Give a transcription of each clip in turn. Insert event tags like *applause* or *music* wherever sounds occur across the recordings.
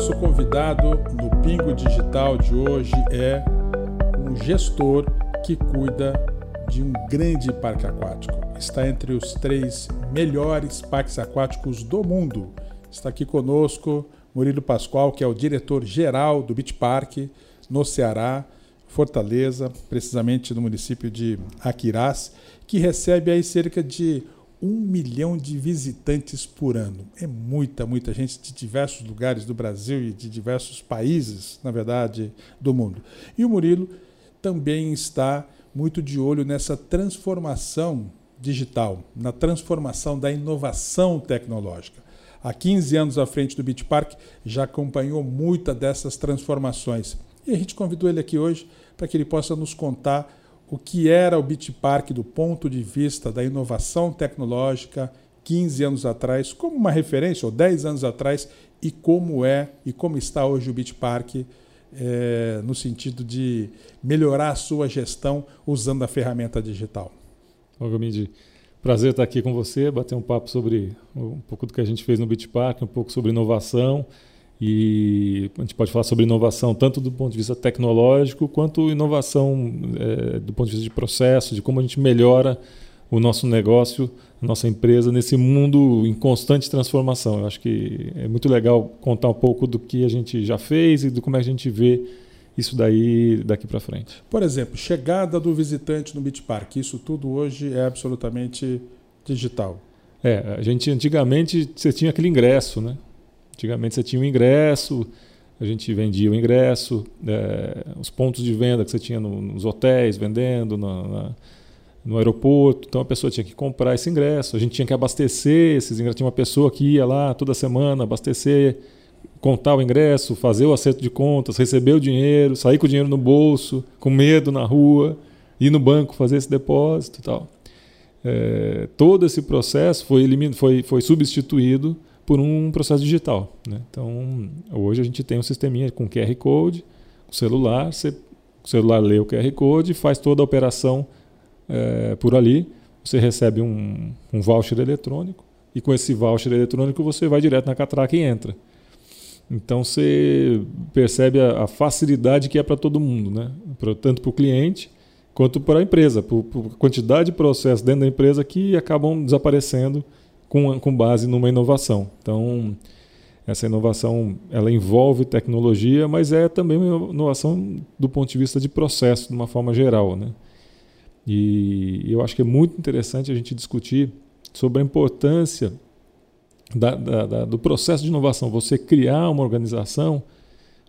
nosso convidado no Pingo Digital de hoje é um gestor que cuida de um grande parque aquático. Está entre os três melhores parques aquáticos do mundo. Está aqui conosco Murilo Pascoal, que é o diretor-geral do Beach Park no Ceará, Fortaleza, precisamente no município de Aquirás, que recebe aí cerca de um milhão de visitantes por ano. É muita, muita gente de diversos lugares do Brasil e de diversos países, na verdade, do mundo. E o Murilo também está muito de olho nessa transformação digital, na transformação da inovação tecnológica. Há 15 anos à frente do Beach Park, já acompanhou muitas dessas transformações. E a gente convidou ele aqui hoje para que ele possa nos contar o que era o Beach Park do ponto de vista da inovação tecnológica 15 anos atrás, como uma referência, ou 10 anos atrás, e como é e como está hoje o Beach Park é, no sentido de melhorar a sua gestão usando a ferramenta digital. Gomide, prazer estar aqui com você, bater um papo sobre um pouco do que a gente fez no Beach Park, um pouco sobre inovação e a gente pode falar sobre inovação tanto do ponto de vista tecnológico quanto inovação é, do ponto de vista de processo, de como a gente melhora o nosso negócio, a nossa empresa nesse mundo em constante transformação. Eu acho que é muito legal contar um pouco do que a gente já fez e do como é a gente vê isso daí daqui para frente. Por exemplo, chegada do visitante no Beach Park, isso tudo hoje é absolutamente digital. É, a gente antigamente você tinha aquele ingresso, né? Antigamente você tinha o um ingresso, a gente vendia o ingresso, é, os pontos de venda que você tinha no, nos hotéis vendendo, na, na, no aeroporto. Então a pessoa tinha que comprar esse ingresso, a gente tinha que abastecer esses ingressos. Tinha uma pessoa que ia lá toda semana abastecer, contar o ingresso, fazer o acerto de contas, receber o dinheiro, sair com o dinheiro no bolso, com medo na rua, ir no banco fazer esse depósito e tal. É, todo esse processo foi, foi, foi substituído por um processo digital. Né? Então, hoje a gente tem um sisteminha com QR Code, o celular, você, o celular lê o QR Code, faz toda a operação é, por ali, você recebe um, um voucher eletrônico, e com esse voucher eletrônico você vai direto na catraca e entra. Então você percebe a, a facilidade que é para todo mundo, né? Tanto para o cliente quanto para a empresa, por, por quantidade de processos dentro da empresa que acabam desaparecendo com, com base numa inovação. Então, essa inovação ela envolve tecnologia, mas é também uma inovação do ponto de vista de processo, de uma forma geral. Né? E eu acho que é muito interessante a gente discutir sobre a importância da, da, da, do processo de inovação. Você criar uma organização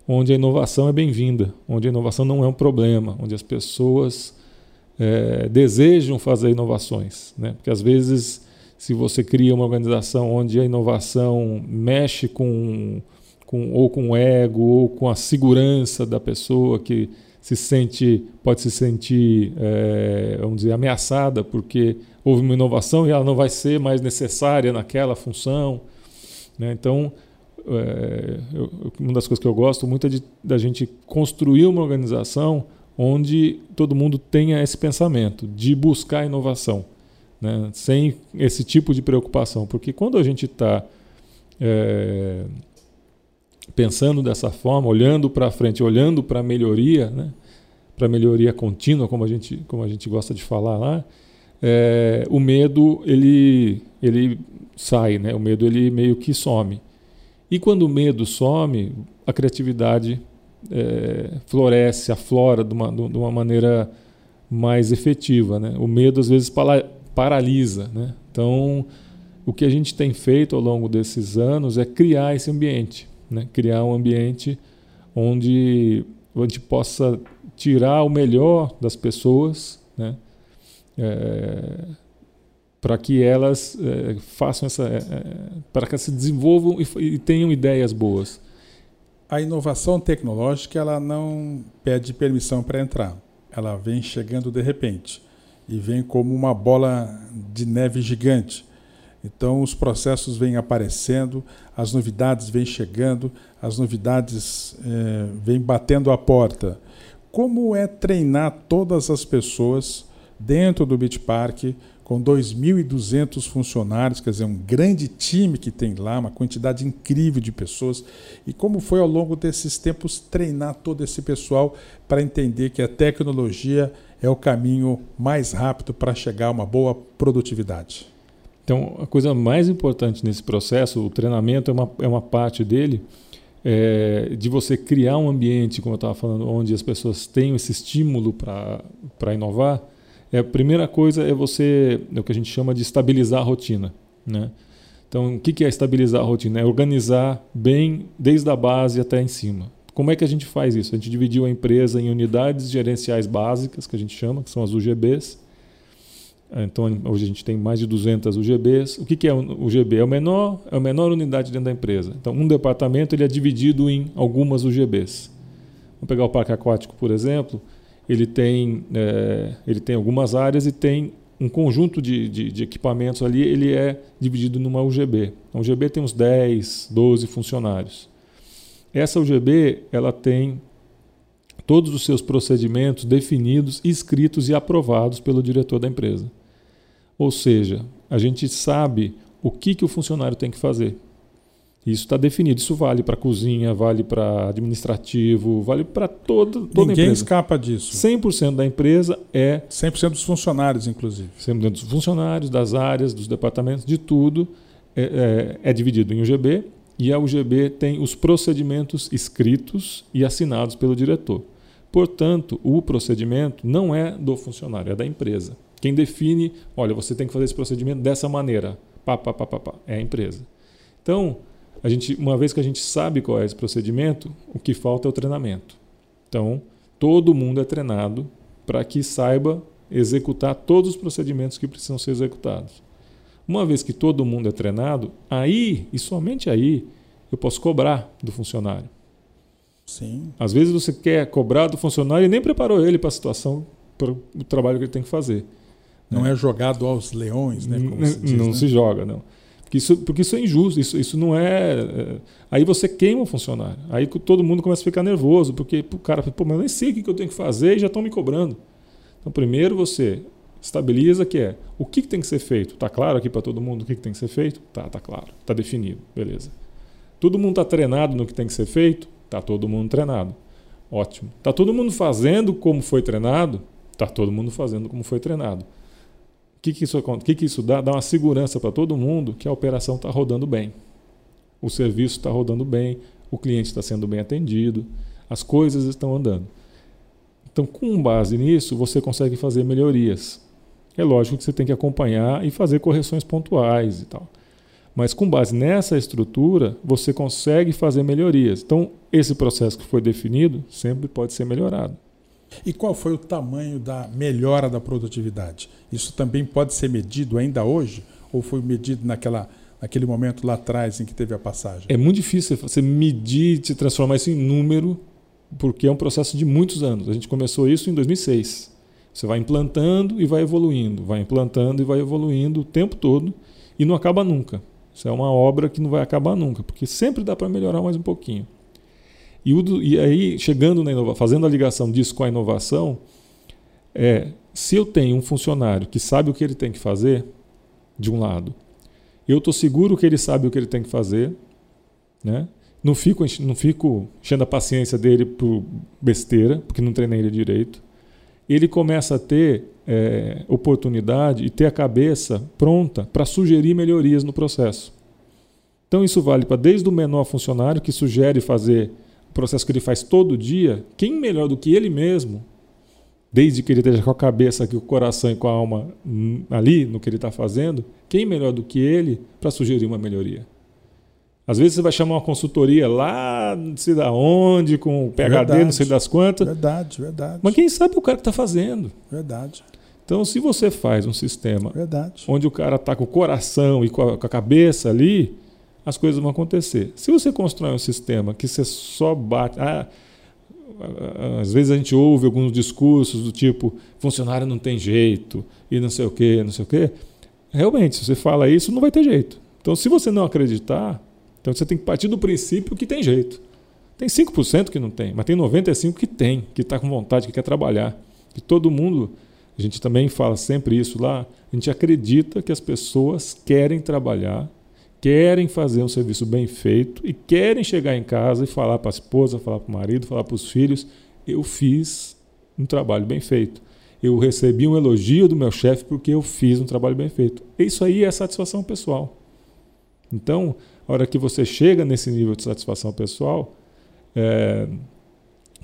onde a inovação é bem-vinda, onde a inovação não é um problema, onde as pessoas é, desejam fazer inovações. Né? Porque às vezes se você cria uma organização onde a inovação mexe com, com ou com o ego ou com a segurança da pessoa que se sente pode se sentir é, vamos dizer ameaçada porque houve uma inovação e ela não vai ser mais necessária naquela função né? então é, eu, uma das coisas que eu gosto muito é de, da gente construir uma organização onde todo mundo tenha esse pensamento de buscar inovação né? sem esse tipo de preocupação. Porque quando a gente está é, pensando dessa forma, olhando para frente, olhando para a melhoria, né? para a melhoria contínua, como a, gente, como a gente gosta de falar lá, é, o medo ele, ele sai, né? o medo ele meio que some. E quando o medo some, a criatividade é, floresce, aflora de uma, de uma maneira mais efetiva. Né? O medo às vezes paralisa. Né? Então, o que a gente tem feito ao longo desses anos é criar esse ambiente, né? criar um ambiente onde a gente possa tirar o melhor das pessoas, né? É, para que elas é, façam essa, é, é para que se desenvolvam e, e, tenham ideias boas. A inovação tecnológica ela não pede permissão para entrar, ela vem chegando de repente e vem como uma bola de neve gigante. Então os processos vêm aparecendo, as novidades vêm chegando, as novidades é, vêm batendo a porta. Como é treinar todas as pessoas dentro do Beach Park, com 2.200 funcionários, quer dizer, um grande time que tem lá, uma quantidade incrível de pessoas. E como foi ao longo desses tempos treinar todo esse pessoal para entender que a tecnologia é o caminho mais rápido para chegar a uma boa produtividade? Então, a coisa mais importante nesse processo, o treinamento é uma, é uma parte dele, é, de você criar um ambiente, como eu estava falando, onde as pessoas tenham esse estímulo para inovar. É, a primeira coisa é você, é o que a gente chama de estabilizar a rotina. Né? Então, o que é estabilizar a rotina? É organizar bem desde a base até em cima. Como é que a gente faz isso? A gente dividiu a empresa em unidades gerenciais básicas, que a gente chama, que são as UGBs. Então, hoje a gente tem mais de 200 UGBs. O que é o UGB? É, o menor, é a menor unidade dentro da empresa. Então, um departamento ele é dividido em algumas UGBs. Vamos pegar o parque aquático, por exemplo. Ele tem, é, ele tem algumas áreas e tem um conjunto de, de, de, equipamentos ali. Ele é dividido numa UGB. A UGB tem uns 10, 12 funcionários. Essa UGB ela tem todos os seus procedimentos definidos, escritos e aprovados pelo diretor da empresa. Ou seja, a gente sabe o que, que o funcionário tem que fazer. Isso está definido. Isso vale para cozinha, vale para administrativo, vale para toda, toda Ninguém empresa. escapa disso. 100% da empresa é. 100% dos funcionários, inclusive. 100% dos funcionários, das áreas, dos departamentos, de tudo é, é, é dividido em UGB e a UGB tem os procedimentos escritos e assinados pelo diretor. Portanto, o procedimento não é do funcionário, é da empresa. Quem define, olha, você tem que fazer esse procedimento dessa maneira, pá, pá, pá, pá, pá, é a empresa. Então, a gente, uma vez que a gente sabe qual é esse procedimento, o que falta é o treinamento. Então, todo mundo é treinado para que saiba executar todos os procedimentos que precisam ser executados. Uma vez que todo mundo é treinado, aí e somente aí eu posso cobrar do funcionário. Sim. Às vezes você quer cobrar do funcionário e nem preparou ele para a situação, para o trabalho que ele tem que fazer. Não né? é jogado aos leões, né? Se diz, não né? se joga, não. Porque isso, porque isso é injusto, isso, isso não é, é. Aí você queima o funcionário. Aí todo mundo começa a ficar nervoso, porque o cara, pô, mas eu nem sei o que eu tenho que fazer e já estão me cobrando. Então, primeiro você estabiliza que é o que, que tem que ser feito. Está claro aqui para todo mundo o que, que tem que ser feito? Tá, tá claro, tá definido, beleza. Todo mundo está treinado no que tem que ser feito? Tá todo mundo treinado. Ótimo. Tá todo mundo fazendo como foi treinado? Tá todo mundo fazendo como foi treinado. O que, que, isso, que, que isso dá? Dá uma segurança para todo mundo que a operação está rodando bem. O serviço está rodando bem, o cliente está sendo bem atendido, as coisas estão andando. Então, com base nisso, você consegue fazer melhorias. É lógico que você tem que acompanhar e fazer correções pontuais e tal. Mas com base nessa estrutura, você consegue fazer melhorias. Então, esse processo que foi definido sempre pode ser melhorado. E qual foi o tamanho da melhora da produtividade? Isso também pode ser medido ainda hoje? Ou foi medido naquela, naquele momento lá atrás em que teve a passagem? É muito difícil você medir, se transformar isso em número, porque é um processo de muitos anos. A gente começou isso em 2006. Você vai implantando e vai evoluindo, vai implantando e vai evoluindo o tempo todo e não acaba nunca. Isso é uma obra que não vai acabar nunca, porque sempre dá para melhorar mais um pouquinho. E, o, e aí, chegando na inovação, fazendo a ligação disso com a inovação, é se eu tenho um funcionário que sabe o que ele tem que fazer, de um lado, eu estou seguro que ele sabe o que ele tem que fazer, né? não, fico, não fico enchendo a paciência dele por besteira, porque não treinei ele direito ele começa a ter é, oportunidade e ter a cabeça pronta para sugerir melhorias no processo. Então isso vale para desde o menor funcionário que sugere fazer o processo que ele faz todo dia, quem melhor do que ele mesmo, desde que ele esteja com a cabeça, com o coração e com a alma ali no que ele está fazendo, quem melhor do que ele para sugerir uma melhoria? Às vezes você vai chamar uma consultoria lá, não sei da onde, com o PHD, verdade, não sei das quantas. Verdade, verdade. Mas quem sabe é o cara que está fazendo. Verdade. Então, se você faz um sistema verdade. onde o cara está com o coração e com a, com a, cabeça ali, as coisas vão acontecer. Se você constrói um sistema que você só bate. Ah, às vezes a gente ouve alguns discursos do tipo funcionário não tem jeito e não sei o quê, não sei o quê. Realmente, se você fala isso, não vai ter jeito. Então, se você não acreditar, então você tem que partir do princípio que tem jeito. Tem 5% que não tem, mas tem 95% que tem, que está com vontade, que quer trabalhar. Que todo mundo a gente também fala sempre isso lá, a gente acredita que as pessoas querem trabalhar, querem fazer um serviço bem feito e querem chegar em casa e falar para a esposa, falar para o marido, falar para os filhos: eu fiz um trabalho bem feito. Eu recebi um elogio do meu chefe porque eu fiz um trabalho bem feito. Isso aí é satisfação pessoal. Então, a hora que você chega nesse nível de satisfação pessoal, é,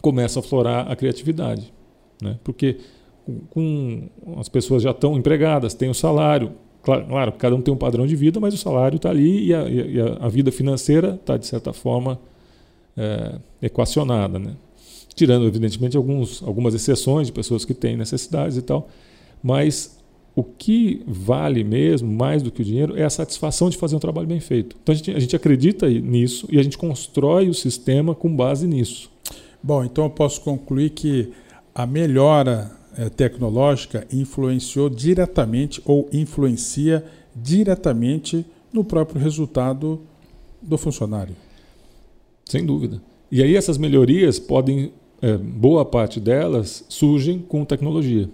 começa a florar a criatividade. Né? Porque com, as pessoas já estão empregadas, têm o salário. Claro, claro, cada um tem um padrão de vida, mas o salário está ali e a, e a, vida financeira está, de certa forma, é, equacionada. Né? Tirando, evidentemente, alguns, algumas exceções de pessoas que têm necessidades e tal. Mas o que vale mesmo, mais do que o dinheiro, é a satisfação de fazer um trabalho bem feito. Então a gente, a gente acredita nisso e a gente constrói o sistema com base nisso. Bom, então eu posso concluir que a melhora é, tecnológica influenciou diretamente ou influencia diretamente no próprio resultado do funcionário. Sem dúvida. E aí essas melhorias podem, é, boa parte delas, surgem com tecnologia.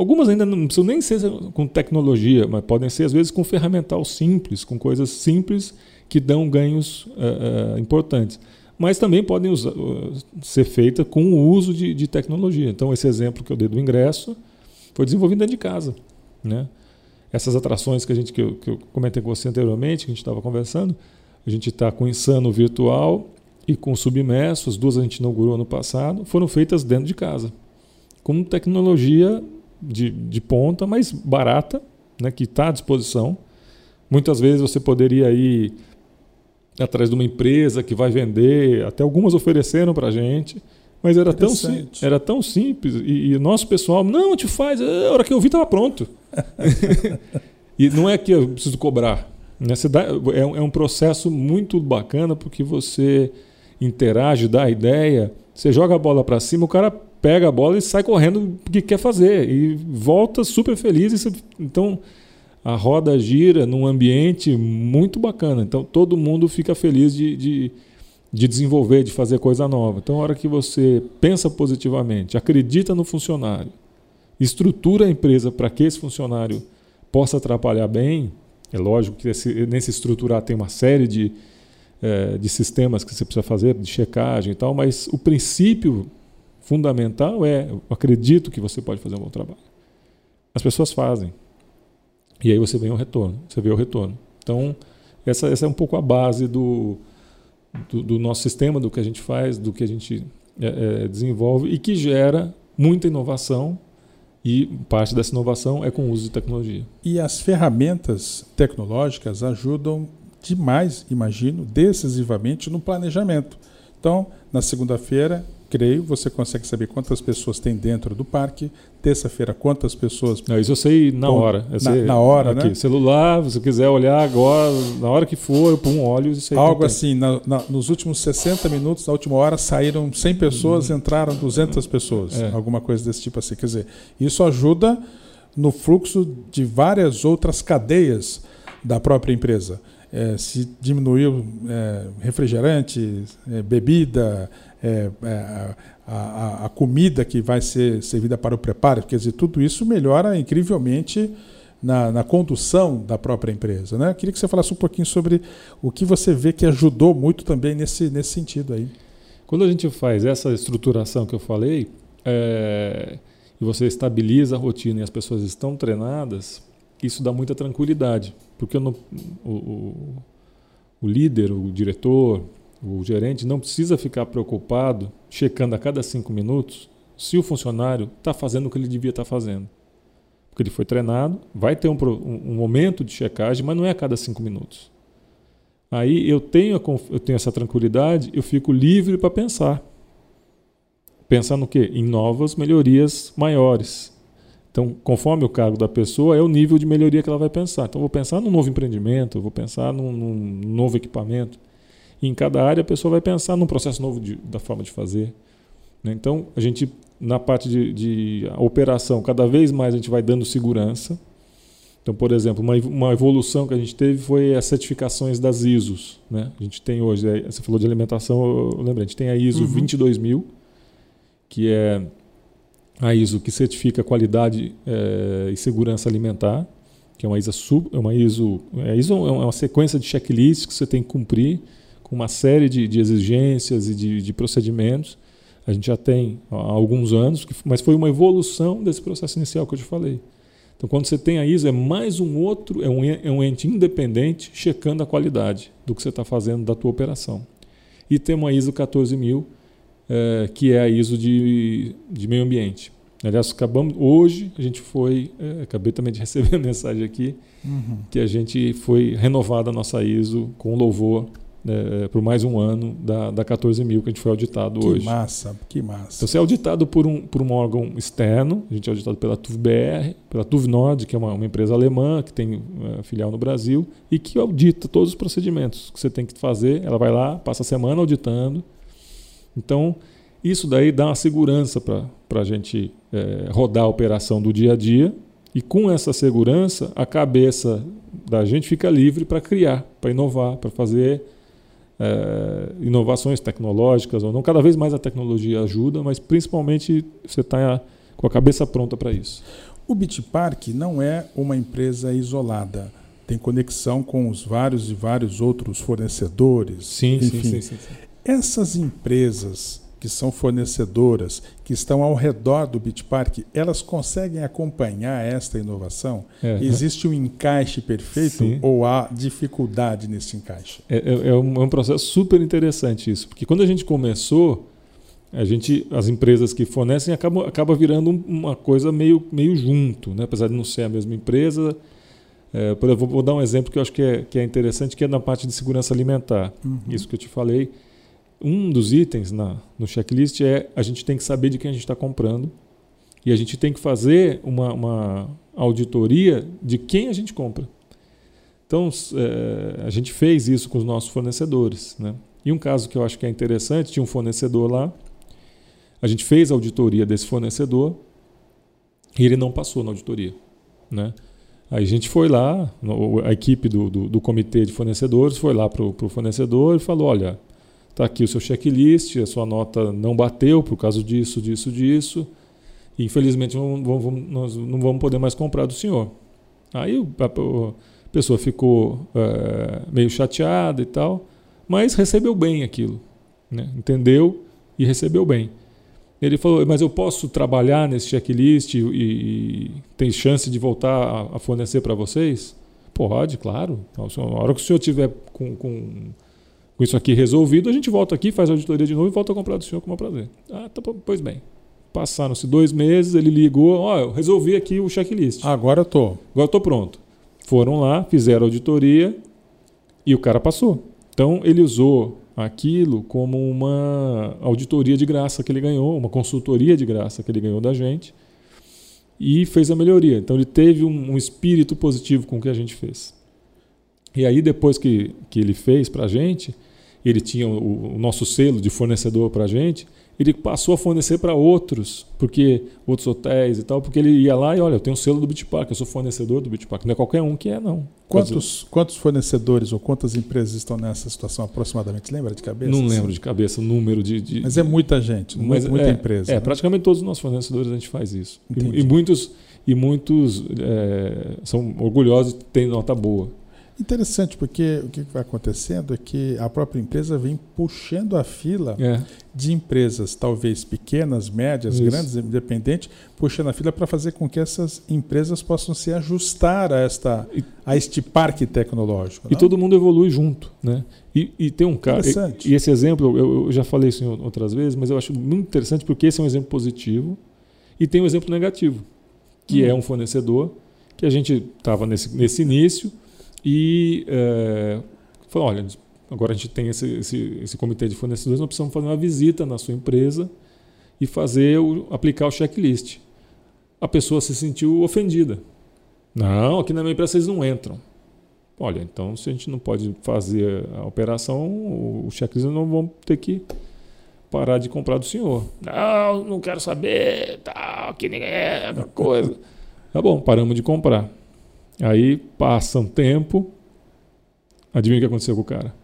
Algumas ainda não precisam nem ser com tecnologia, mas podem ser às vezes com ferramental simples, com coisas simples que dão ganhos é, é, importantes mas também podem usar, uh, ser feitas com o uso de, de, tecnologia. Então, esse exemplo que eu dei do ingresso foi desenvolvido dentro de casa. Né? Essas atrações que, a gente, que, eu, que eu comentei com você anteriormente, que a gente estava conversando, a gente está com o Insano Virtual e com o Submerso, as duas a gente inaugurou ano passado, foram feitas dentro de casa, com tecnologia de, de ponta, mas barata, né, que está à disposição. Muitas vezes você poderia ir atrás de uma empresa que vai vender, até algumas ofereceram para a gente, mas era tão, era tão simples. E, o nosso pessoal, não, te faz, é, a hora que eu vi estava pronto. *laughs* e não é que eu preciso cobrar. Né? Dá, é, é, um processo muito bacana porque você interage, dá a ideia, você joga a bola para cima, o cara pega a bola e sai correndo o que quer fazer e volta super feliz. Então, a roda gira num ambiente muito bacana. Então todo mundo fica feliz de, de, de, desenvolver, de fazer coisa nova. Então, a hora que você pensa positivamente, acredita no funcionário, estrutura a empresa para que esse funcionário possa atrapalhar bem, é lógico que esse, nesse estruturar tem uma série de, é, de sistemas que você precisa fazer, de checagem e tal, mas o princípio fundamental é: eu acredito que você pode fazer um bom trabalho. As pessoas fazem. E aí você vê o retorno, você vê o retorno. Então, essa, essa é um pouco a base do, do, do nosso sistema, do que a gente faz, do que a gente é, é, desenvolve e que gera muita inovação e parte dessa inovação é com o uso de tecnologia. E as ferramentas tecnológicas ajudam demais, imagino, decisivamente no planejamento. Então, na segunda-feira, creio, você consegue saber quantas pessoas tem dentro do parque. Terça-feira, quantas pessoas. Não, isso eu sei na hora. Na, na, hora, aqui, né? Celular, se quiser olhar agora, na hora que for, eu pum, olho isso aí. Algo assim, na, na, nos últimos 60 minutos, na última hora, saíram 100 pessoas, uhum. entraram 200 pessoas. É. Alguma coisa desse tipo assim. Quer dizer, isso ajuda no fluxo de várias outras cadeias da própria empresa. É, se diminuiu é, refrigerante, é, bebida, é, é, a, a, a, comida que vai ser servida para o preparo, quer dizer, tudo isso melhora incrivelmente na, na condução da própria empresa. Né? Queria que você falasse um pouquinho sobre o que você vê que ajudou muito também nesse, nesse sentido aí. Quando a gente faz essa estruturação que eu falei, é, e você estabiliza a rotina e as pessoas estão treinadas, isso dá muita tranquilidade. Porque o, o, o líder, o diretor, o gerente não precisa ficar preocupado, checando a cada cinco minutos, se o funcionário está fazendo o que ele devia estar tá fazendo. Porque ele foi treinado, vai ter um, um, momento de checagem, mas não é a cada cinco minutos. Aí eu tenho, eu tenho essa tranquilidade, eu fico livre para pensar. Pensar no quê? Em novas melhorias maiores. Então, conforme o cargo da pessoa, é o nível de melhoria que ela vai pensar. Então, vou pensar num novo empreendimento, vou pensar num, num novo equipamento. E em cada área a pessoa vai pensar num processo novo de, da forma de fazer. Né? Então, a gente, na parte de, de operação, cada vez mais a gente vai dando segurança. Então, por exemplo, uma, uma evolução que a gente teve foi as certificações das ISOs. Né? A gente tem hoje, você falou de alimentação, eu lembrei, a gente tem a ISO uhum. 22000, que é a ISO que certifica qualidade é, e segurança alimentar, que é uma ISO, sub, é uma ISO, é, ISO é uma sequência de checklists que você tem que cumprir com uma série de, de exigências e de, de, procedimentos. A gente já tem há alguns anos, mas foi uma evolução desse processo inicial que eu te falei. Então, quando você tem a ISO, é mais um outro, é um, é um ente independente checando a qualidade do que você está fazendo da tua operação. E tem uma ISO 14000, é, que é a ISO de, de meio ambiente. Aliás, acabamos hoje a gente foi, é, acabei também de receber *laughs* a mensagem aqui uhum. que a gente foi renovada a nossa ISO com louvor é, por mais um ano da, da 14 mil que a gente foi auditado que hoje. Que massa, que massa. Então você é auditado por um, por um órgão externo, a gente é auditado pela TUVBR, pela TUV Nord, que é uma, uma empresa alemã que tem filial no Brasil e que audita todos os procedimentos que você tem que fazer. Ela vai lá, passa a semana auditando. Então, isso daí dá uma segurança para a gente é, rodar a operação do dia a dia. E com essa segurança, a cabeça da gente fica livre para criar, para inovar, para fazer é, inovações tecnológicas ou não. Cada vez mais a tecnologia ajuda, mas principalmente você está com a cabeça pronta para isso. O Bitpark não é uma empresa isolada. Tem conexão com os vários e vários outros fornecedores. Sim, enfim. sim, sim, sim, sim. Essas empresas que são fornecedoras, que estão ao redor do Bitpark, elas conseguem acompanhar esta inovação? É, Existe um encaixe perfeito sim. ou há dificuldade nesse encaixe? É, é, é, um, é, um, processo super interessante isso, porque quando a gente começou, a gente, as empresas que fornecem acabam acaba virando uma coisa meio, meio junto, né? apesar de não ser a mesma empresa. É, vou, vou, dar um exemplo que eu acho que é, que é interessante, que é na parte de segurança alimentar. Uhum. Isso que eu te falei um dos itens na, no checklist é a gente tem que saber de quem a gente está comprando e a gente tem que fazer uma, uma, auditoria de quem a gente compra. Então, é, a gente fez isso com os nossos fornecedores. Né? E um caso que eu acho que é interessante, tinha um fornecedor lá, a gente fez a auditoria desse fornecedor e ele não passou na auditoria. Né? Aí a gente foi lá, a equipe do, do, do comitê de fornecedores foi lá para o fornecedor e falou, olha, Está aqui o seu checklist, a sua nota não bateu por causa disso, disso, disso. E, infelizmente não vamos, nós não vamos poder mais comprar do senhor. Aí a, pessoa ficou é, meio chateada e tal, mas recebeu bem aquilo. Né? Entendeu e recebeu bem. Ele falou, mas eu posso trabalhar nesse checklist e, e tem chance de voltar a, a fornecer para vocês? Pode, claro. Então, a hora que o senhor tiver com, com com isso aqui resolvido, a gente volta aqui, faz a auditoria de novo e volta a comprar do senhor com o prazer. Ah, tá, pois bem. Passaram-se dois meses, ele ligou, ó, eu resolvi aqui o checklist. Agora eu tô. Agora eu tô pronto. Foram lá, fizeram a auditoria e o cara passou. Então ele usou aquilo como uma auditoria de graça que ele ganhou, uma consultoria de graça que ele ganhou da gente e fez a melhoria. Então ele teve um, um espírito positivo com o que a gente fez. E aí depois que, que ele fez para a gente, ele tinha o, o nosso selo de fornecedor para a gente, ele passou a fornecer para outros, porque outros hotéis e tal, porque ele ia lá e olha, eu tenho o selo do Bitpark, eu sou fornecedor do Bitpark, não é qualquer um que é não. Quantos, quantos fornecedores ou quantas empresas estão nessa situação aproximadamente? Lembra de cabeça? Não lembro de cabeça o número de, de, Mas é muita gente, mas muita é, empresa. É, né? praticamente todos os nossos fornecedores a gente faz isso. E, e, muitos e muitos é, são orgulhosos de ter nota boa. Interessante, porque o que vai acontecendo é que a própria empresa vem puxando a fila é. de empresas, talvez pequenas, médias, Isso. grandes, independentes, puxando a fila para fazer com que essas empresas possam se ajustar a, esta, a este parque tecnológico. E não? todo mundo evolui junto. Né? E, e tem um cara. E, e, esse exemplo, eu, eu já falei isso outras vezes, mas eu acho muito interessante porque esse é um exemplo positivo e tem um exemplo negativo, que hum. é um fornecedor que a gente estava nesse, nesse início e é, falou: olha, agora a gente tem esse, esse, esse, comitê de fornecedores, nós precisamos fazer uma visita na sua empresa e fazer o, aplicar o checklist. A pessoa se sentiu ofendida. Não, aqui na minha empresa vocês não entram. Olha, então se a gente não pode fazer a operação, o checklist não vão ter que parar de comprar do senhor. Não, não quero saber, tal, que ninguém é, *laughs* coisa. Tá bom, paramos de comprar. Aí passa um tempo, adivinha o que aconteceu com o cara?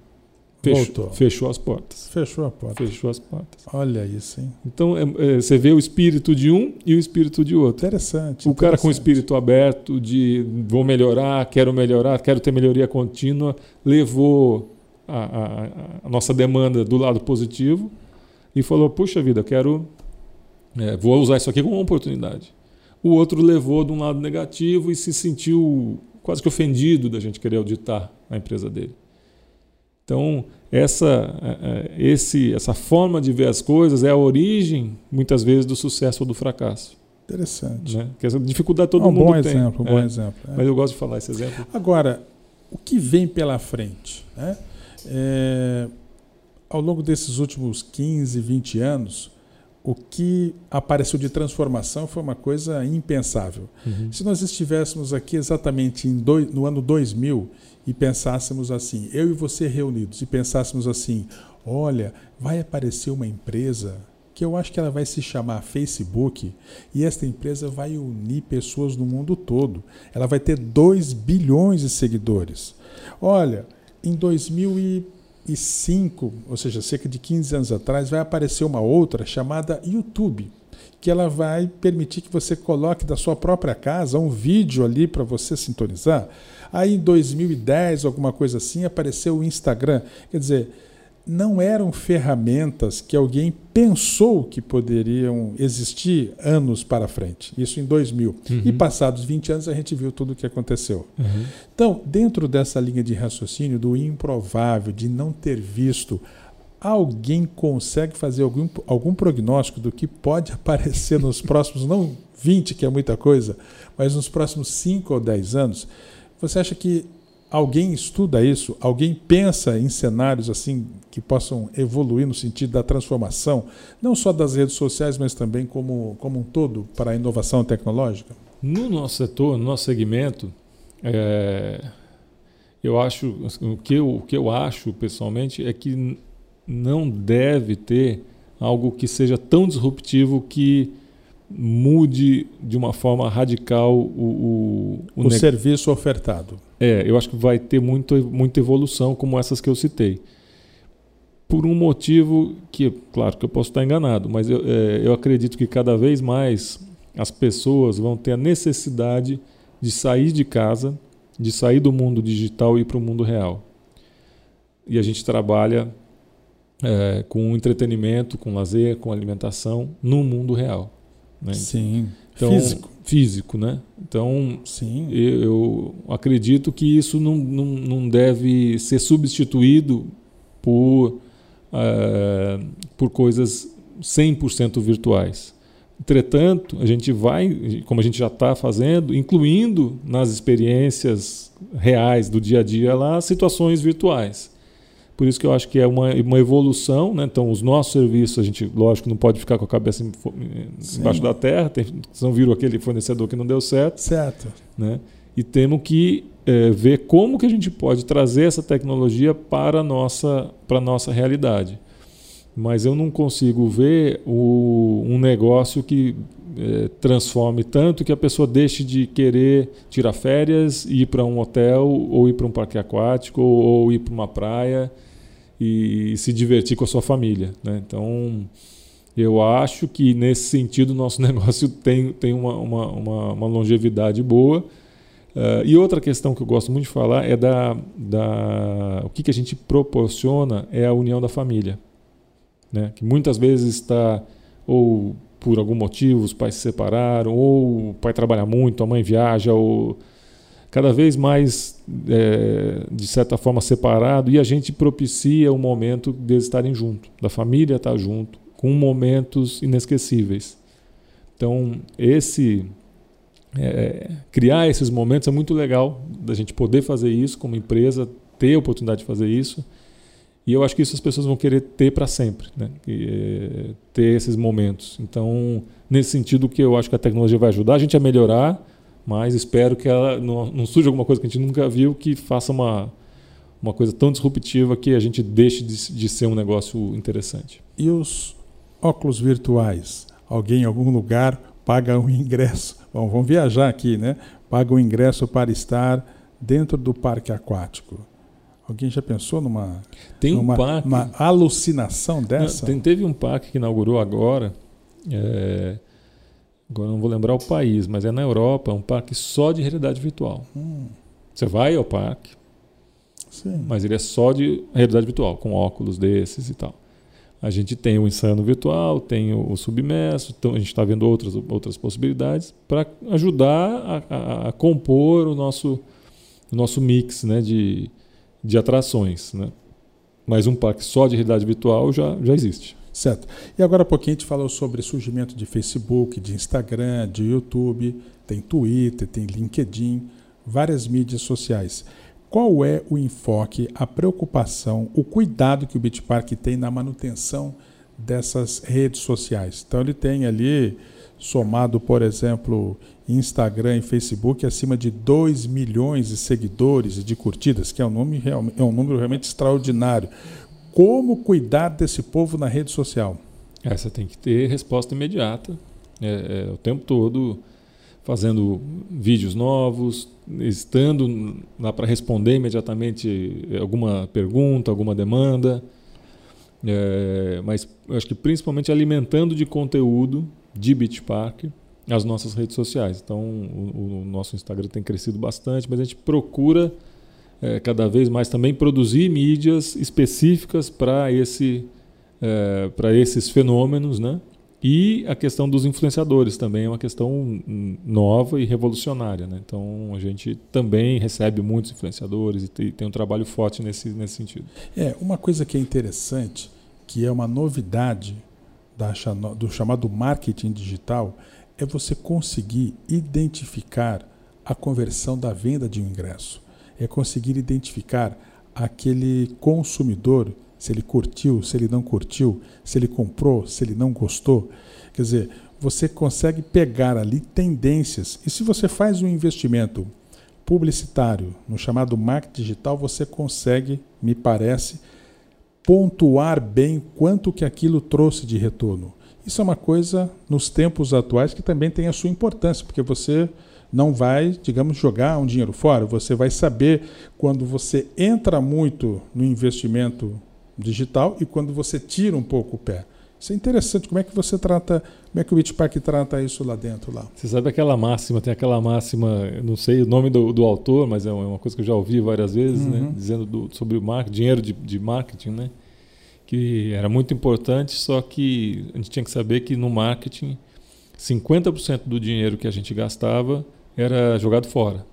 Fechou, Voltou. fechou as portas. Fechou a porta. Fechou as portas. Olha isso, hein? Então, é, é, você vê o espírito de um e o espírito de outro. Interessante. O cara com o interessante. espírito aberto de vou melhorar, quero melhorar, quero ter melhoria contínua, levou a, a- a nossa demanda do lado positivo e falou: puxa vida, eu quero, é, vou usar isso aqui como uma oportunidade. O outro levou de um lado negativo e se sentiu quase que ofendido da gente querer auditar a empresa dele. Então, essa, é, é, esse, essa forma de ver as coisas é a origem, muitas vezes, do sucesso ou do fracasso. Interessante. Né? Que essa dificuldade todo É um mundo bom tem. exemplo, um bom É. exemplo. é. Mas eu gosto de falar esse exemplo. Agora, o que vem pela frente? né? É, ao longo desses últimos 15, 20 anos, o que apareceu de transformação foi uma coisa impensável. Se nós estivéssemos aqui exatamente dois- no ano 2000 e pensássemos assim, eu e você reunidos, e pensássemos assim: olha, vai aparecer uma empresa que eu acho que ela vai se chamar Facebook e esta empresa vai unir pessoas no mundo todo. Ela vai ter 2 bilhões de seguidores. Olha, em 2005, ou seja, cerca de 15 anos atrás, vai aparecer uma outra chamada YouTube, que ela vai permitir que você coloque da sua própria casa um vídeo ali para você sintonizar. Aí em 2010, alguma coisa assim, apareceu o Instagram. Quer dizer, não eram ferramentas que alguém pensou que poderiam existir anos para frente. Isso em 2000. E passados 20 anos a gente viu tudo o que aconteceu. Uhum. Então, dentro dessa linha de raciocínio do improvável, de não ter visto, alguém consegue fazer algum, algum prognóstico do que pode *laughs* aparecer nos próximos, não 20, que é muita coisa, mas nos próximos 5 ou 10 anos? Você acha que alguém estuda isso? Alguém pensa em cenários assim que possam evoluir no sentido da transformação, não só das redes sociais, mas também como, como um todo para a inovação tecnológica? No nosso setor, no nosso segmento, é, eu acho o que eu, o que eu acho pessoalmente é que não deve ter algo que seja tão disruptivo que mude de uma forma radical o, o, o O serviço ofertado. É, eu acho que vai ter muito, muita evolução como essas que eu citei. Por um motivo que, claro que eu posso estar enganado, mas eu, é, eu acredito que cada vez mais as pessoas vão ter a necessidade de sair de casa, de sair do mundo digital e ir para o mundo real. E a gente trabalha é, com entretenimento, com lazer, com alimentação no mundo real. Né? Sim. Então, Físico. Físico, né? Então, Sim. eu eu acredito que isso não, não, não deve ser substituído por, eh, por coisas 100% virtuais. Entretanto, a gente vai, como a gente já está fazendo, incluindo nas experiências reais do dia a dia lá, situações virtuais. Por isso que eu acho que é uma, uma evolução. Né? Então, os nossos serviços, a gente, lógico, não pode ficar com a cabeça em- Sim. embaixo da terra. Tem, vocês não viram aquele fornecedor que não deu certo Certo. né? E temos que eh, ver como que a gente pode trazer essa tecnologia para a nossa, para a nossa realidade. Mas eu não consigo ver o, um negócio que eh, transforme tanto que a pessoa deixe de querer tirar férias, ir para um hotel, ou ir para um parque aquático, ou ir para uma praia e, se divertir com a sua família. Né? Então, eu acho que nesse sentido o nosso *laughs* negócio tem, tem uma, uma, uma, uma longevidade boa. Uh, e outra questão que eu gosto muito de falar é da, da o que, que a gente proporciona é a união da família, né? Que muitas vezes está ou por algum motivo os pais se separaram, ou o pai trabalha muito, a mãe viaja, ou cada vez mais é, de certa forma separado e a gente propicia o momento deles estarem juntos, da família estar junto, com momentos inesquecíveis. Então esse é, criar esses momentos é muito legal da gente poder fazer isso como empresa, ter a oportunidade de fazer isso. E eu acho que isso as pessoas vão querer ter para sempre, né? E, é, ter esses momentos. Então, nesse sentido, que eu acho que a tecnologia vai ajudar a gente a melhorar, mas espero que ela não, não surja alguma coisa que a gente nunca viu que faça uma, uma coisa tão disruptiva que a gente deixe de, de ser um negócio interessante. E os óculos virtuais? Alguém em algum lugar paga um ingresso? Bom, vamos viajar aqui, né? Paga um ingresso para estar dentro do parque aquático. Alguém já pensou numa, tem um numa, parque, uma alucinação dessa? Não, tem, teve um parque que inaugurou agora. É, agora não vou lembrar o país, mas é na Europa, um parque só de realidade virtual. Hum, Você vai ao parque, sim. mas ele é só de realidade virtual, com óculos desses e tal. A gente tem o insano virtual, tem o, o submerso, então a gente está vendo outras, outras possibilidades para ajudar a, a, a compor o nosso, o nosso mix né, de, de atrações. Né? Mas um parque só de realidade virtual já, já existe. Certo. E agora há pouquinho a gente falou sobre surgimento de Facebook, de Instagram, de YouTube, tem Twitter, tem LinkedIn, várias mídias sociais. Qual é o enfoque, a preocupação, o cuidado que o Bitpark tem na manutenção dessas redes sociais? Então ele tem ali somado, por exemplo, Instagram e Facebook acima de 2 milhões de seguidores e de curtidas, que é um, é um número realmente extraordinário. Como cuidar desse povo na rede social? Essa tem que ter resposta imediata, é, é, o tempo todo fazendo vídeos novos, estando lá para responder imediatamente alguma pergunta, alguma demanda, é, mas acho que principalmente alimentando de conteúdo de Beach Park as nossas redes sociais. Então, o, o nosso Instagram tem crescido bastante, mas a gente procura é, cada vez mais também produzir mídias específicas para esse, é, esses fenômenos, né? E a questão dos influenciadores também é uma questão nova e revolucionária. Né? Então a gente também recebe muitos influenciadores e tem um trabalho forte nesse, nesse sentido. É, uma coisa que é interessante, que é uma novidade da, do chamado marketing digital, é você conseguir identificar a conversão da venda de um ingresso. É conseguir identificar aquele consumidor se ele curtiu, se ele não curtiu, se ele comprou, se ele não gostou. Quer dizer, você consegue pegar ali tendências. E se você faz um investimento publicitário no chamado marketing digital, você consegue, me parece, pontuar bem quanto que aquilo trouxe de retorno. Isso é uma coisa nos tempos atuais que também tem a sua importância, porque você não vai, digamos, jogar um dinheiro fora. Você vai saber quando você entra muito no investimento digital e quando você tira um pouco o pé. Isso é interessante. Como é que você trata, como é que o Bitpark trata isso lá dentro? lá? Você sabe aquela máxima, tem aquela máxima, não sei o nome do, do autor, mas é uma coisa que eu já ouvi várias vezes, né, uhum. né, dizendo do, sobre o marketing, dinheiro de, de marketing, né, que era muito importante, só que a gente tinha que saber que no marketing 50% do dinheiro que a gente gastava era jogado fora.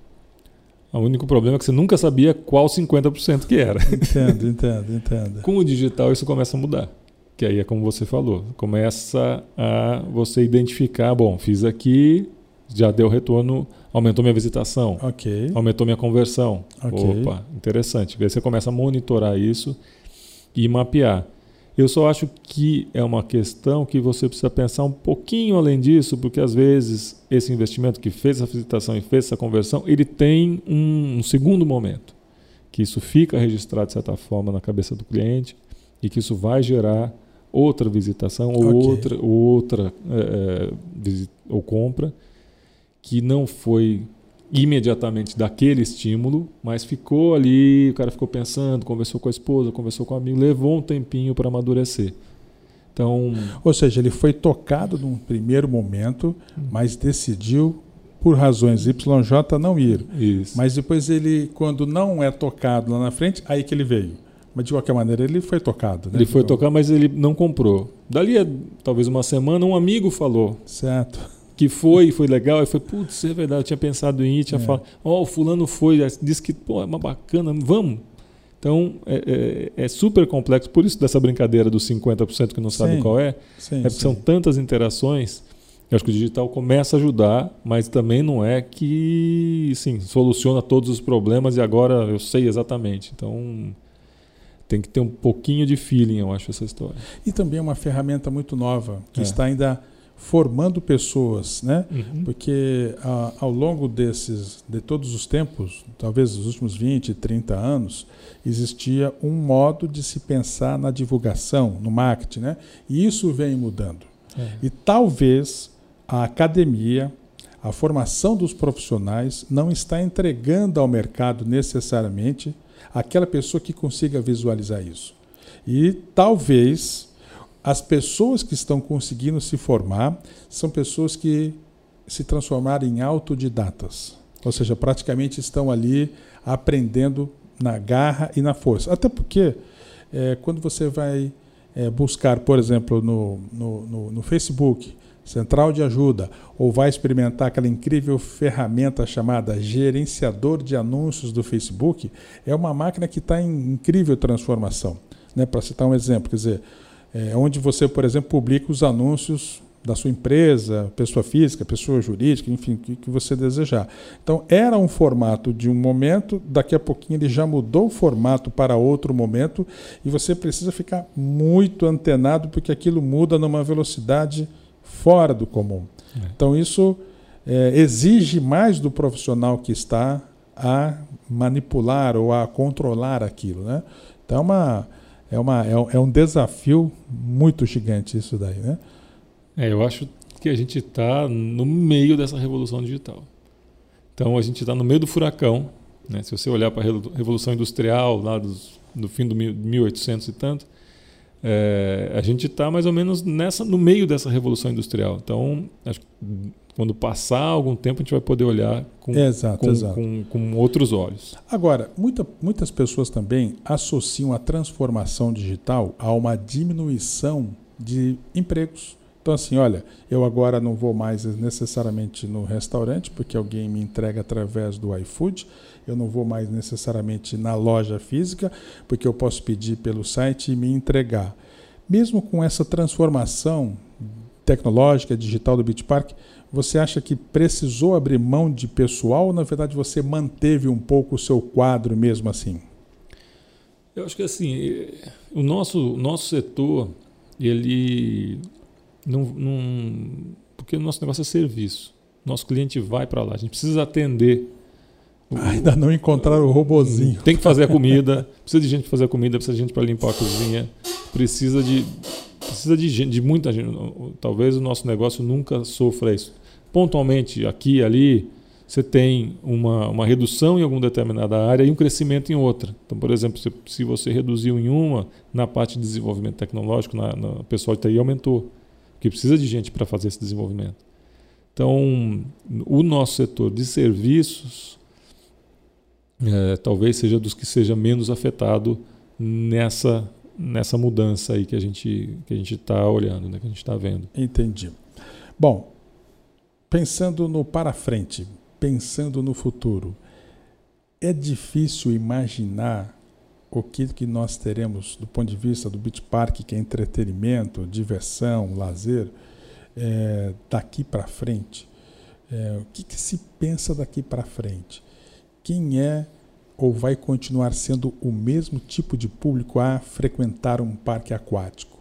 O único problema é que você nunca sabia qual 50% que era. Entendo, entendo, entendo. Com o digital isso começa a mudar. Que aí é como você falou, começa a você identificar, bom, fiz aqui, já deu retorno, aumentou minha visitação, okay. aumentou minha conversão. Okay. Opa, interessante. Aí você começa a monitorar isso e mapear. Eu só acho que é uma questão que você precisa pensar um pouquinho além disso, porque às vezes esse investimento que fez essa visitação e fez essa conversão, ele tem um, um segundo momento, que isso fica registrado de certa forma na cabeça do cliente e que isso vai gerar outra visitação ou okay. outra outra é, ou compra que não foi imediatamente daquele estímulo, mas ficou ali, o cara ficou pensando, conversou com a esposa, conversou com o amigo, levou um tempinho para amadurecer. Então, ou seja, ele foi tocado num primeiro momento, mas decidiu por razões YJ não ir. Isso. Mas depois ele, quando não é tocado lá na frente, aí que ele veio. Mas de qualquer maneira ele foi tocado. Né? Ele foi tocado, mas ele não comprou. Dali a talvez uma semana, um amigo falou. Certo que foi, foi legal, e foi, putz, é verdade, eu tinha pensado em ir, tinha é. falado, ó, oh, o fulano foi, disse que, pô, é uma bacana, vamos. Então, é, é, é, super complexo, por isso dessa brincadeira dos 50% que não sabe qual é, sim, é porque sim. são tantas interações, eu acho que o digital começa a ajudar, mas também não é que, sim, soluciona todos os problemas e agora eu sei exatamente. Então, tem que ter um pouquinho de feeling, eu acho, essa história. E também é uma ferramenta muito nova, que é. está ainda formando pessoas, né? Uhum. Porque a, ao longo desses, de todos os tempos, talvez os últimos 20, 30 anos, existia um modo de se pensar na divulgação, no marketing, né? E isso vem mudando. É. E talvez a academia, a formação dos profissionais não está entregando ao mercado necessariamente aquela pessoa que consiga visualizar isso. E talvez as pessoas que estão conseguindo se formar são pessoas que se transformaram em autodidatas. Ou seja, praticamente estão ali aprendendo na garra e na força. Até porque é, quando você vai é, buscar, por exemplo, no, no, no, no Facebook, central de ajuda, ou vai experimentar aquela incrível ferramenta chamada gerenciador de anúncios do Facebook, é uma máquina que está em incrível transformação. Né? Para citar um exemplo, quer dizer, é onde você, por exemplo, publica os anúncios da sua empresa, pessoa física, pessoa jurídica, enfim, que, que você desejar. Então, era um formato de um momento, daqui a pouquinho ele já mudou o formato para outro momento, e você precisa ficar muito antenado, porque aquilo muda numa velocidade fora do comum. É. Então, isso é, exige mais do profissional que está a manipular ou a controlar aquilo. Né? Então, é uma é, uma, é, é um desafio muito gigante isso daí, né? É, eu acho que a gente está no meio dessa revolução digital. Então a gente está no meio do furacão. Né? Se você olhar para a revolução industrial lá dos, do fim do 1800 e tanto, é, a gente está mais ou menos nessa, no meio dessa revolução industrial. Então, acho que quando passar algum tempo, a gente vai poder olhar com, exato, com, exato. com, com outros olhos. Agora, muita, muitas pessoas também associam a transformação digital a uma diminuição de empregos. Então, assim, olha, eu agora não vou mais necessariamente no restaurante, porque alguém me entrega através do iFood. Eu não vou mais necessariamente na loja física, porque eu posso pedir pelo site e me entregar. Mesmo com essa transformação tecnológica, digital do Beach Park, você acha que precisou abrir mão de pessoal ou, na verdade, você manteve um pouco o seu quadro mesmo assim? Eu acho que assim, o nosso, nosso setor, ele não, não. Porque o nosso negócio é serviço. Nosso cliente vai para lá, a gente precisa atender. Ainda não encontraram o robozinho. Tem que fazer a comida, precisa de gente para fazer a comida, precisa de gente para limpar a cozinha, precisa de precisa de gente, de muita gente. Talvez o nosso negócio nunca sofra isso. Pontualmente, aqui e ali, você tem uma, uma redução em alguma determinada área e um crescimento em outra. Então, por exemplo, se, se você reduziu em uma, na parte de desenvolvimento tecnológico, na, na pessoal de TI aumentou porque precisa de gente para fazer esse desenvolvimento. Então, o nosso setor de serviços é, talvez seja dos que seja menos afetado nessa nessa mudança aí que a gente que a gente está olhando, né, que a gente está vendo. Entendi. Bom, pensando no para frente, pensando no futuro, é difícil imaginar o que, que nós teremos do ponto de vista do Beach Park, que é entretenimento, diversão, lazer, é, daqui para frente. É, o que, que se pensa daqui para frente? Quem é ou vai continuar sendo o mesmo tipo de público a frequentar um parque aquático?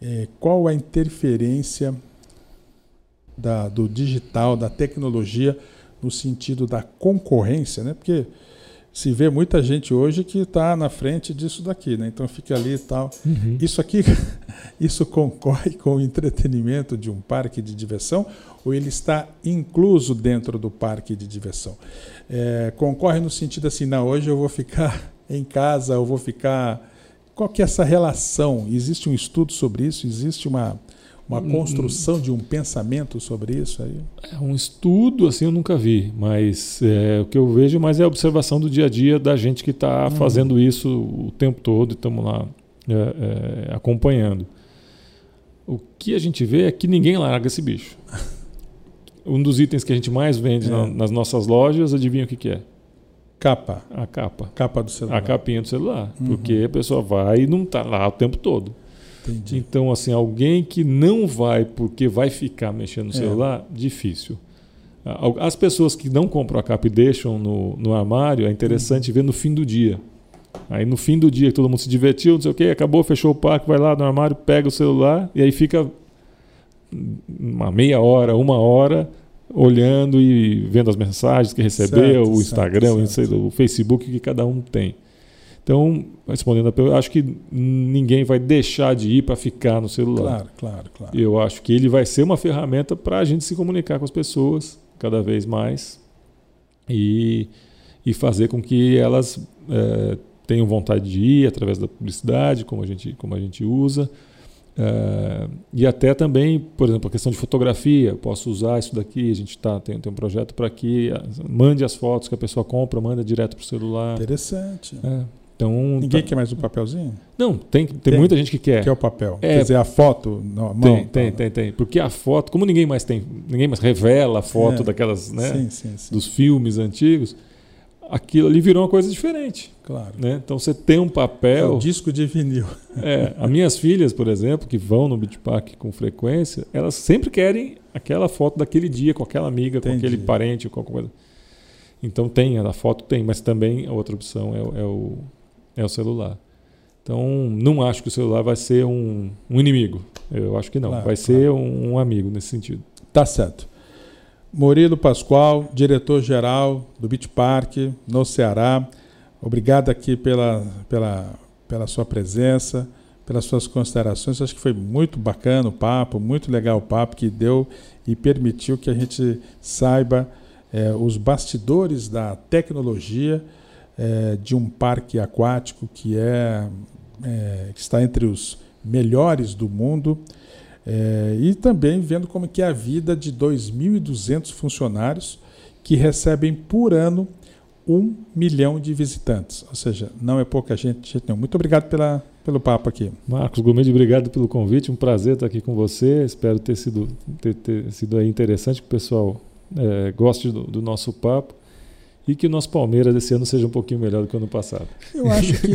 É, qual a interferência da, do digital, da tecnologia, no sentido da concorrência? Né? Porque se vê muita gente hoje que está na frente disso daqui, né? Então fica ali e tal. Uhum. Isso aqui, *laughs* isso concorre com o entretenimento de um parque de diversão ou ele está incluso dentro do parque de diversão? É, concorre no sentido assim, não, hoje eu vou ficar *laughs* em casa, eu vou ficar. Qual que é essa relação? Existe um estudo sobre isso? Existe uma uma construção de um pensamento sobre isso aí? É um estudo, assim, eu nunca vi, mas é, o que eu vejo mais é a observação do dia a dia da gente que está hum. fazendo isso o tempo todo e estamos lá é, é, acompanhando. O que a gente vê é que ninguém larga esse bicho. *laughs* Um dos itens que a gente mais vende na, é. nas nossas lojas, adivinha o que, que é? Capa. A capa. Capa do celular. A capinha do celular. Uhum. Porque a pessoa vai e não está lá o tempo todo. Entendi. Então, assim, alguém que não vai porque vai ficar mexendo no é. celular, difícil. As pessoas que não compram a capa e deixam no, no armário, é interessante ver no fim do dia. Aí no fim do dia, todo mundo se divertiu, não sei o quê, acabou, fechou o parque, vai lá no armário, pega o celular e aí fica uma meia hora, uma hora olhando e vendo as mensagens que recebeu, certo, o Instagram, certo, o Facebook que cada um tem. Então, respondendo a pergunta, acho que ninguém vai deixar de ir para ficar no celular. Claro, claro, claro. Eu acho que ele vai ser uma ferramenta para a gente se comunicar com as pessoas cada vez mais e, e fazer com que elas é, tenham vontade de ir através da publicidade, como a gente, como a gente usa. Uh, e até também, por exemplo, a questão de fotografia, posso usar isso daqui, a gente tá, tem, tem um projeto para que mande as fotos que a pessoa compra, manda direto para o celular. Interessante. É, então, Ninguém tá... quer mais um papelzinho? Não, tem, tem, tem, muita gente que quer. Quer o papel. É, quer dizer, a foto na mão. Tem, tem, tem, tem. Porque a foto, como ninguém mais tem, ninguém mais revela a foto é. daquelas, né? Sim, sim, sim. Dos filmes antigos, aquilo ali virou uma coisa diferente. Claro. Né? Então você tem um papel. É o disco de vinil. *laughs* É, as minhas filhas, por exemplo, que vão no Beach Park com frequência, elas sempre querem aquela foto daquele dia com aquela amiga, Entendi. com aquele parente, com alguma coisa. Então tem, a foto tem, mas também a outra opção é, é o é o celular. Então, não acho que o celular vai ser um, um inimigo. Eu acho que não. Claro, vai claro. ser um, um, amigo nesse sentido. Tá certo. Murilo Pascoal, diretor-geral do Beach Park no Ceará. Obrigado aqui pela, pela, pela sua presença, pelas suas considerações. Acho que foi muito bacana o papo, muito legal o papo que deu e permitiu que a gente saiba é, os bastidores da tecnologia é, de um parque aquático que é, é, que está entre os melhores do mundo é, e também vendo como que é a vida de 2.200 funcionários que recebem por ano um milhão de visitantes. Ou seja, não é pouca gente. Muito obrigado pela, pelo papo aqui. Marcos Gomes, obrigado pelo convite. Um prazer estar aqui com você. Espero ter sido, ter, ter sido interessante, que o pessoal é, goste do, do nosso papo e que o nosso Palmeiras esse ano seja um pouquinho melhor do que o ano passado. Eu acho que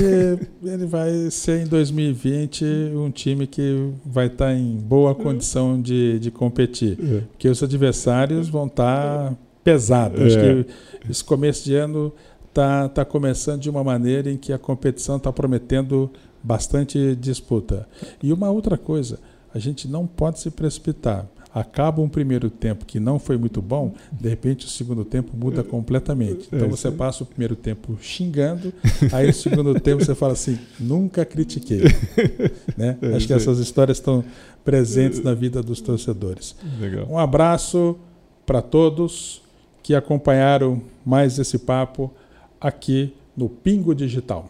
ele vai ser em 2020 um time que vai estar em boa condição de, de competir, é. porque os adversários vão estar pesados. É. Acho que esse começo de ano está tá começando de uma maneira em que a competição está prometendo bastante disputa. E uma outra coisa, a gente não pode se precipitar acaba um primeiro tempo que não foi muito bom, de repente o segundo tempo muda completamente. Então você passa o primeiro tempo xingando, aí no segundo *laughs* tempo você fala assim, nunca critiquei. *laughs* né? É Acho que essas histórias estão presentes na vida dos torcedores. Legal. Um abraço para todos que acompanharam mais esse papo aqui no Pingo Digital.